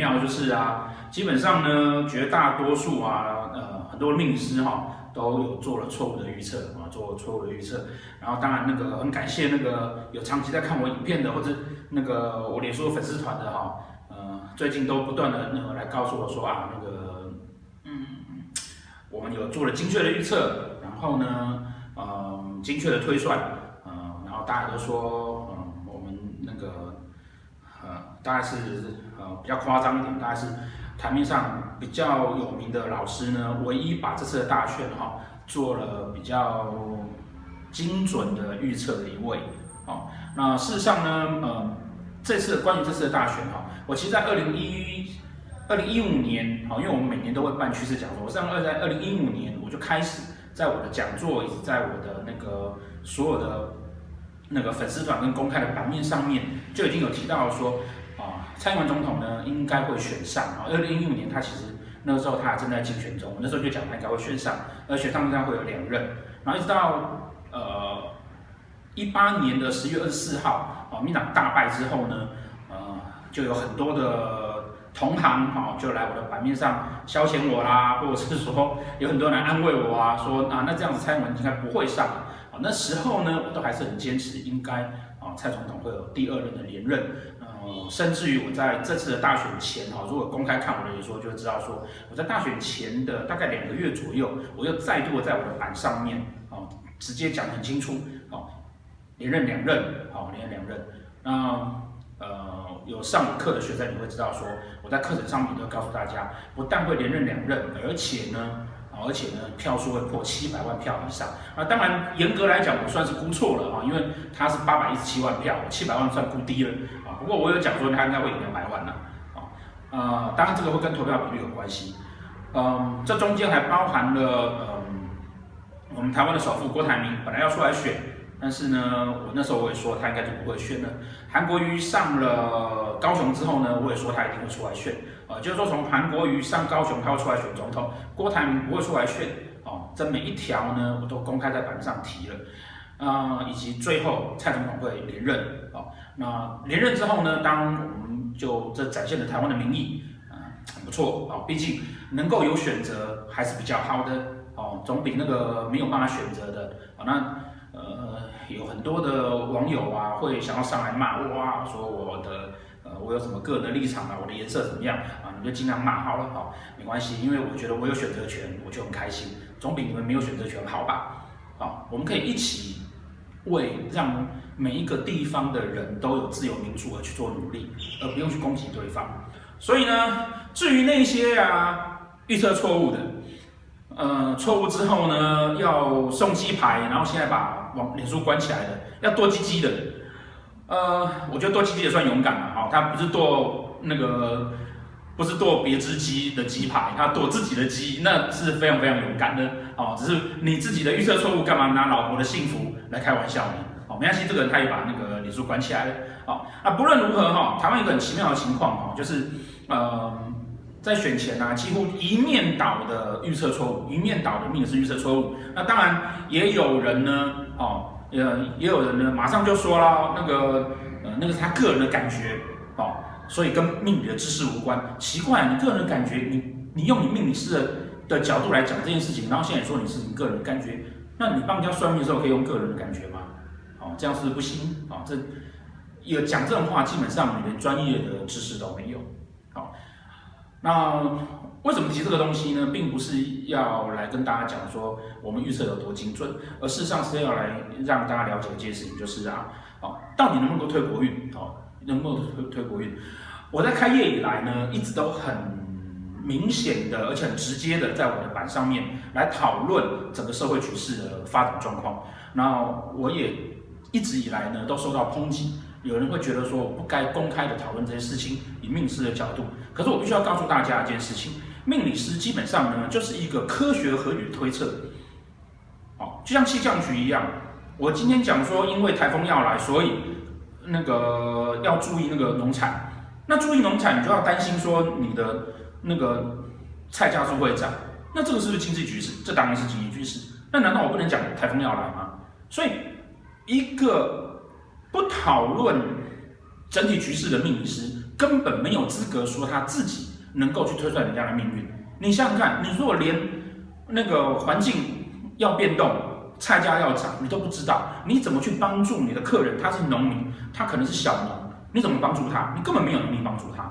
妙就是啊，基本上呢，绝大多数啊，呃，很多命师哈、都有做了错误的预测啊，做了错误的预测。然后当然那个很感谢那个有长期在看我影片的，或者那个我脸书粉丝团的哈，呃，最近都不断的那个来告诉我说啊，那个嗯，我们有做了精确的预测，然后呢，呃，精确的推算，呃，然后大家都说，嗯、我们那个呃，大概是比较夸张一点，大概是台面上比较有名的老师呢，唯一把这次的大选哈做了比较。精准的预测的一位，哦，那事实上呢，呃，这次关于这次的大选哈，我其实在二零一二零一五年，因为我们每年都会办趋势讲座，我上二在二零一五年我就开始在我的讲座以及在我的那个所有的那个粉丝团跟公开的版面上面就已经有提到说，啊，蔡英文总统呢应该会选上啊，二零一五年他其实那个时候他还正在竞选中，那时候就讲他应该会选上，而选上应该会有两任，然后一直到。呃，一八年的十月二十四号，啊，民党大败之后呢，呃，就有很多的同行，哈，就来我的版面上消遣我啦，或者是说有很多人安慰我啊，说啊，那这样子蔡英文应该不会上，啊，那时候呢，我都还是很坚持，应该啊，蔡总统会有第二任的连任，呃，甚至于我在这次的大选前，哈，如果公开看我的演说，就会知道说，我在大选前的大概两个月左右，我又再度在我的板上面，啊。直接讲很清楚，哦，连任两任，好，连任两任。那呃，有上我课的学生你会知道说，我在课程上面都告诉大家，不但会连任两任，而且呢，而且呢，票数会破七百万票以上。啊，当然严格来讲，我算是估错了啊，因为他是八百一十七万票，七百万算估低了啊。不过我有讲说他应该会赢两百万呢，啊，呃，当然这个会跟投票比率有关系，嗯，这中间还包含了。我们台湾的首富郭台铭本来要出来选，但是呢，我那时候我也说他应该就不会选了。韩国瑜上了高雄之后呢，我也说他一定会出来选。呃，就是说从韩国瑜上高雄，他会出来选总统，郭台铭不会出来选。哦，这每一条呢，我都公开在板上提了。啊、以及最后蔡总统会连任。哦，那连任之后呢，当我们就这展现了台湾的民意，啊、很不错。哦，毕竟能够有选择还是比较好的。哦，总比那个没有办法选择的，哦，那呃有很多的网友啊，会想要上来骂我啊，说我的我有什么个人的立场啊，我的颜色怎么样啊？你就尽量骂好了，好，没关系，因为我觉得我有选择权，我就很开心，总比你们没有选择权好吧？好，我们可以一起为让每一个地方的人都有自由民主而去做努力，而不用去攻击对方。所以呢，至于那些啊预测错误的。呃，错误之后呢，要送鸡排，然后现在把网脸书关起来的，要剁鸡鸡的。呃，我觉得剁鸡鸡也算勇敢了，哈、他不是剁那个，不是剁别只鸡的鸡排，他剁自己的鸡，那是非常非常勇敢的，哦，只是你自己的预测错误，干嘛拿老婆的幸福来开玩笑呢？哦，没关系，这个人他也把那个脸书关起来了，哦，啊，不论如何哈、台湾有一个很奇妙的情况哈，就是呃。在选前呢、几乎一面倒的预测错误，一面倒的命理师预测错误。那当然也有人呢，哦，也也有人呢，马上就说了，那个呃，那个是他个人的感觉，哦，所以跟命理的知识无关。奇怪，你个人的感觉，你你用你命理师的的角度来讲这件事情，然后现在说你是你个人感觉，那你帮人家算命的时候可以用个人的感觉吗？哦，这样是不，行，哦，这有讲这种话，基本上你连专业的知识都没有，好、哦。那为什么提这个东西呢？并不是要来跟大家讲说我们预测有多精准，而事实上是要来让大家了解一件事情，就是啊，哦，到底能不能够推国运？哦，能不能推推国运？我在开业以来呢，一直都很明显的，而且很直接的，在我的板上面来讨论整个社会局势的发展状况。那我也一直以来呢，都受到抨击。有人会觉得说，我不该公开的讨论这些事情，以命师的角度。可是我必须要告诉大家一件事情：命理师基本上呢，就是一个科学合理的推测。哦，就像气象局一样，我今天讲说，因为台风要来，所以那个要注意那个农产。那注意农产，你就要担心说你的那个菜价是会涨。那这个是不是经济局势？这当然是经济局势。那难道我不能讲台风要来吗？所以一个。不讨论整体局势的命理师，根本没有资格说他自己能够去推算人家的命运。你想想看，你如果连那个环境要变动，菜价要涨，你都不知道，你怎么去帮助你的客人？他是农民，他可能是小农，你怎么帮助他？你根本没有能力帮助他。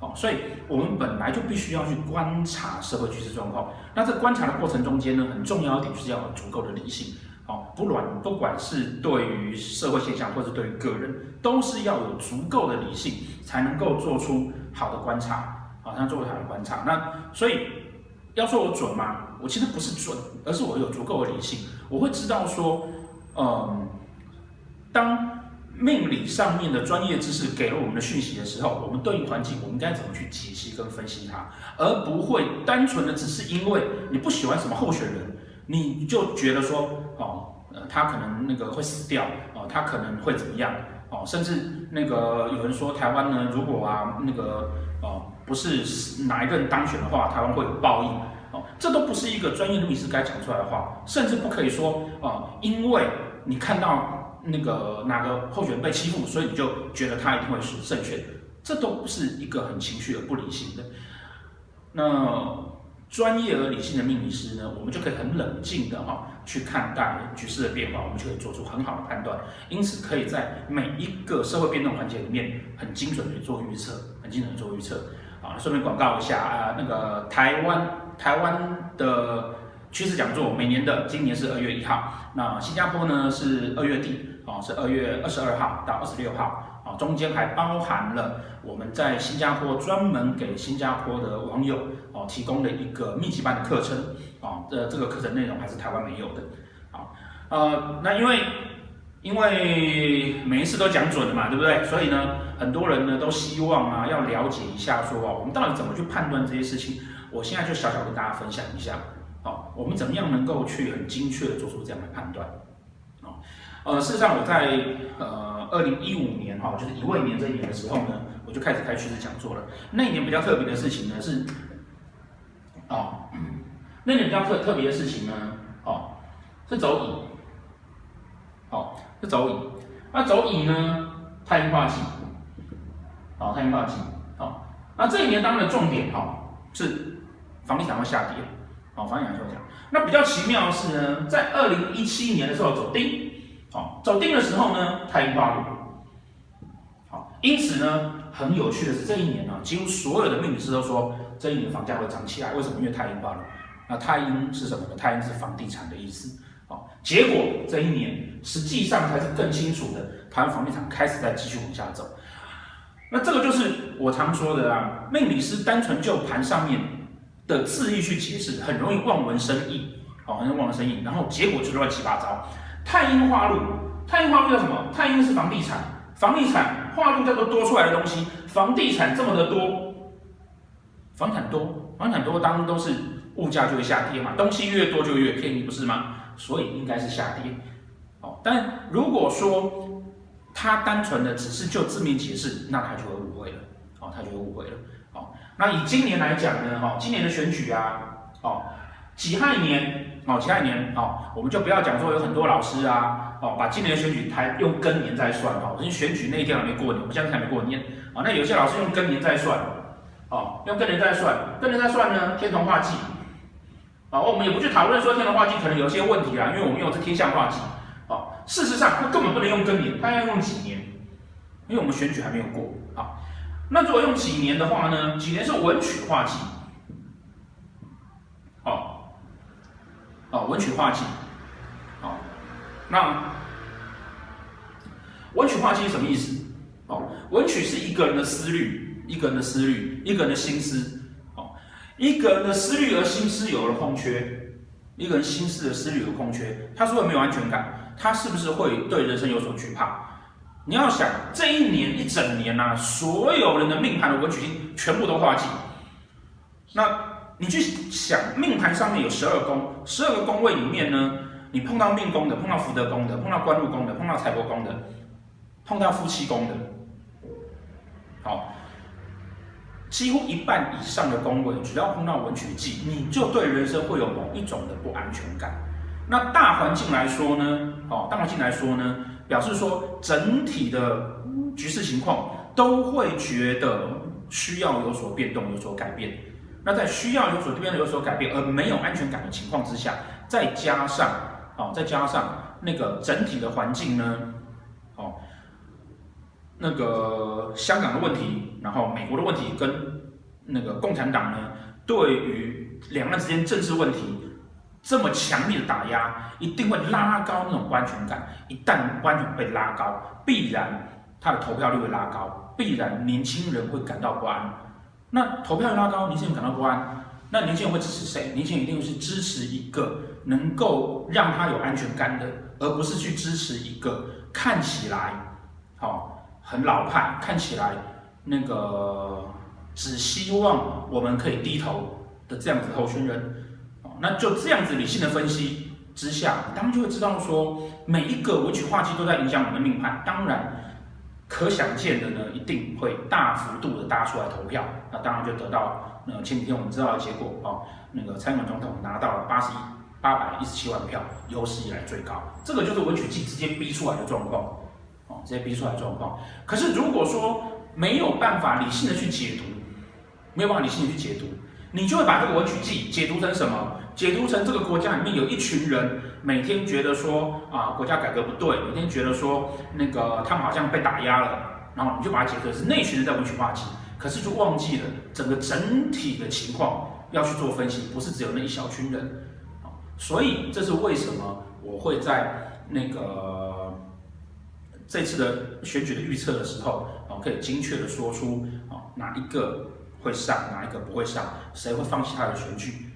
好，所以我们本来就必须要去观察社会趋势状况。那这观察的过程中间呢，很重要一点就是要有足够的理性。好，不管不管是对于社会现象，或是对于个人，都是要有足够的理性，才能够做出好的观察。好，像做好的观察。那所以要说我准吗？我其实不是准，而是我有足够的理性，我会知道说，嗯，当。命理上面的专业知识给了我们的讯息的时候，我们对应环境，我们该怎么去解析跟分析它，而不会单纯的只是因为你不喜欢什么候选人，你就觉得说，哦，呃，他可能那个会死掉，哦，他可能会怎么样，哦，甚至那个有人说台湾呢，如果啊那个哦不是哪一个人当选的话，台湾会有报应，哦，这都不是一个专业的律师该讲出来的话，甚至不可以说，哦，因为你看到。那个哪个候选人被欺负，所以你就觉得他一定会是胜选，这都不是一个很情绪而不理性的。那专业而理性的命理师呢，我们就可以很冷静的哈去看待局势的变化，我们就可以做出很好的判断，因此可以在每一个社会变动环节里面很精准的做预测，很精准的做预测。啊，顺便广告一下啊，那个台湾台湾的。趋势讲座，每年的，今年是二月一号。那新加坡呢是二月底，哦，是二月二十二号到二十六号，啊，中间还包含了我们在新加坡专门给新加坡的网友哦提供的一个密集班的课程，啊，这这个课程内容还是台湾没有的，啊，呃，那因为因为每一次都讲准了嘛，对不对？所以呢，很多人呢都希望啊要了解一下说哦，我们到底怎么去判断这些事情？我现在就小小跟大家分享一下。好，我们怎么样能够去很精确的做出这样的判断？哦，呃，事实上我在呃二零一五年哈，就是乙未年这一年的时候呢，我就开始开趋势讲座了。那一年比较特别的事情呢是，哦，那年比较特特别的事情呢，哦，是走乙，是走乙。那走乙呢，太阴化气，好，太阴化气，好。那这一年当然的重点哈是房地产会下跌。好，房地产说讲，那比较奇妙的是呢，在二零一七年的时候走丁，好，走丁的时候呢，太阴化禄，好，因此呢，很有趣的是这一年呢，几乎所有的命理师都说这一年房价会涨起来，为什么？因为太阴化禄，那太阴是什么呢？太阴是房地产的意思，结果这一年实际上才是更清楚的，台湾房地产开始在继续往下走，那这个就是我常说的啊，命理师单纯就盘上面。的字意去解释，很容易望文生义，好，很容易望文生义，然后结果就乱七八糟。太阴化禄，太阴化禄叫什么？太阴是房地产，房地产化禄叫做多出来的东西，房地产这么的多，房产多，房产多，当然都是物价就会下跌嘛，东西越多就越便宜，不是吗？所以应该是下跌。哦，但如果说他单纯的只是就字面解释，那他就会误会了，哦，他就会误会了。哦那以今年来讲呢，哈，今年的选举啊，哦，己亥年，哦，己亥年，哦，我们就不要讲说有很多老师啊，哦，把今年的选举台用庚年在算，哦，因为选举那一天还没过年，我们现在还没过年，哦，那有些老师用庚年在算，哦，用庚年在算，庚年在算呢，天同化忌，啊，我们也不去讨论说天同化忌可能有些问题啊，因为我们用的是天象化忌，啊，事实上它根本不能用庚年，它要用几年，因为我们选举还没有过，啊。那如果用几年的话呢？几年是文曲化忌，哦，哦，文曲化忌，哦，那文曲化忌是什么意思？哦，文曲是一个人的思虑，一个人的思虑，一个人的心思，一个人的思虑而心思有了空缺，一个人心思的思虑有空缺，他是不是没有安全感？他是不是会对人生有所惧怕？你要想这一年一整年呐、啊，所有人的命盘的文曲星全部都化忌。那你去想，命盘上面有十二宫，十二个宫位里面呢，你碰到命宫的，碰到福德宫的，碰到官禄宫的，碰到财帛宫的，碰到夫妻宫的，好，几乎一半以上的公文，只要碰到文曲忌，你就对人生会有某一种的不安全感。那大环境来说呢，哦，大环境来说呢？表示说整体的局势情况都会觉得需要有所变动、有所改变。那在需要有所变动、有所改变而没有安全感的情况之下，再加上哦，再加上那个整体的环境呢，哦，那个香港的问题，然后美国的问题跟那个共产党呢，对于两岸之间政治问题这么强烈的打压，一定会拉高那种不安全感。一旦不安全感被拉高，必然他的投票率会拉高，必然年轻人会感到不安。那投票率拉高，年轻人感到不安，那年轻人会支持谁？年轻人一定是支持一个能够让他有安全感的，而不是去支持一个看起来好、很老派，看起来那个只希望我们可以低头的这样子候选人。哦，那就这样子理性的分析之下，当然就会知道说，每一个文曲化忌都在影响我们的命盘。当然。可想见的呢，一定会大幅度的搭出来投票，那当然就得到那前几天我们知道的结果哦，那个参选总统拿到了八十一八百一十七万票，有史以来最高，这个就是文曲忌直接逼出来的状况，哦，直接逼出来状况。可是如果说没有办法理性的去解读，没有办法理性的去解读，你就会把这个文曲忌解读成什么？解读成这个国家里面有一群人每天觉得说啊，国家改革不对，每天觉得说那个他们好像被打压了，然后你就把它解读是那群人在文曲化忌，可是就忘记了整个整体的情况要去做分析，不是只有那一小群人，所以这是为什么我会在那个这次的选举的预测的时候，啊，可以精确的说出啊哪一个会上，哪一个不会上，谁会放弃他的选举。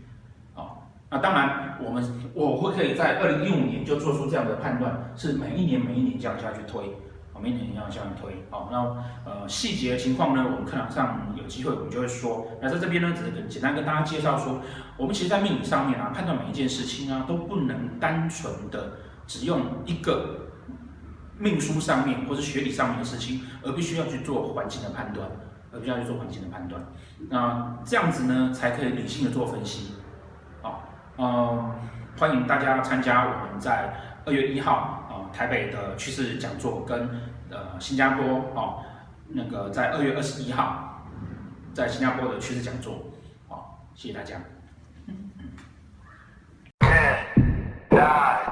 那当然，我们我会可以在二零一五年就做出这样的判断，是每一年每一年这样下去推，啊，每一年这样下去推，好，那呃细节的情况呢，我们课堂上有机会我们就会说。那在这边呢，只是简单跟大家介绍说，我们其实，在命理上面啊，判断每一件事情啊，都不能单纯的只用一个命书上面或是学理上面的事情，而必须要去做环境的判断，而必须要去做环境的判断。那这样子呢，才可以理性的做分析。好嗯，欢迎大家参加我们在二月一号啊、台北的趋势讲座，跟呃新加坡哦、呃、那个在二月二十一号在新加坡的趋势讲座，好、谢谢大家。Ten, nine,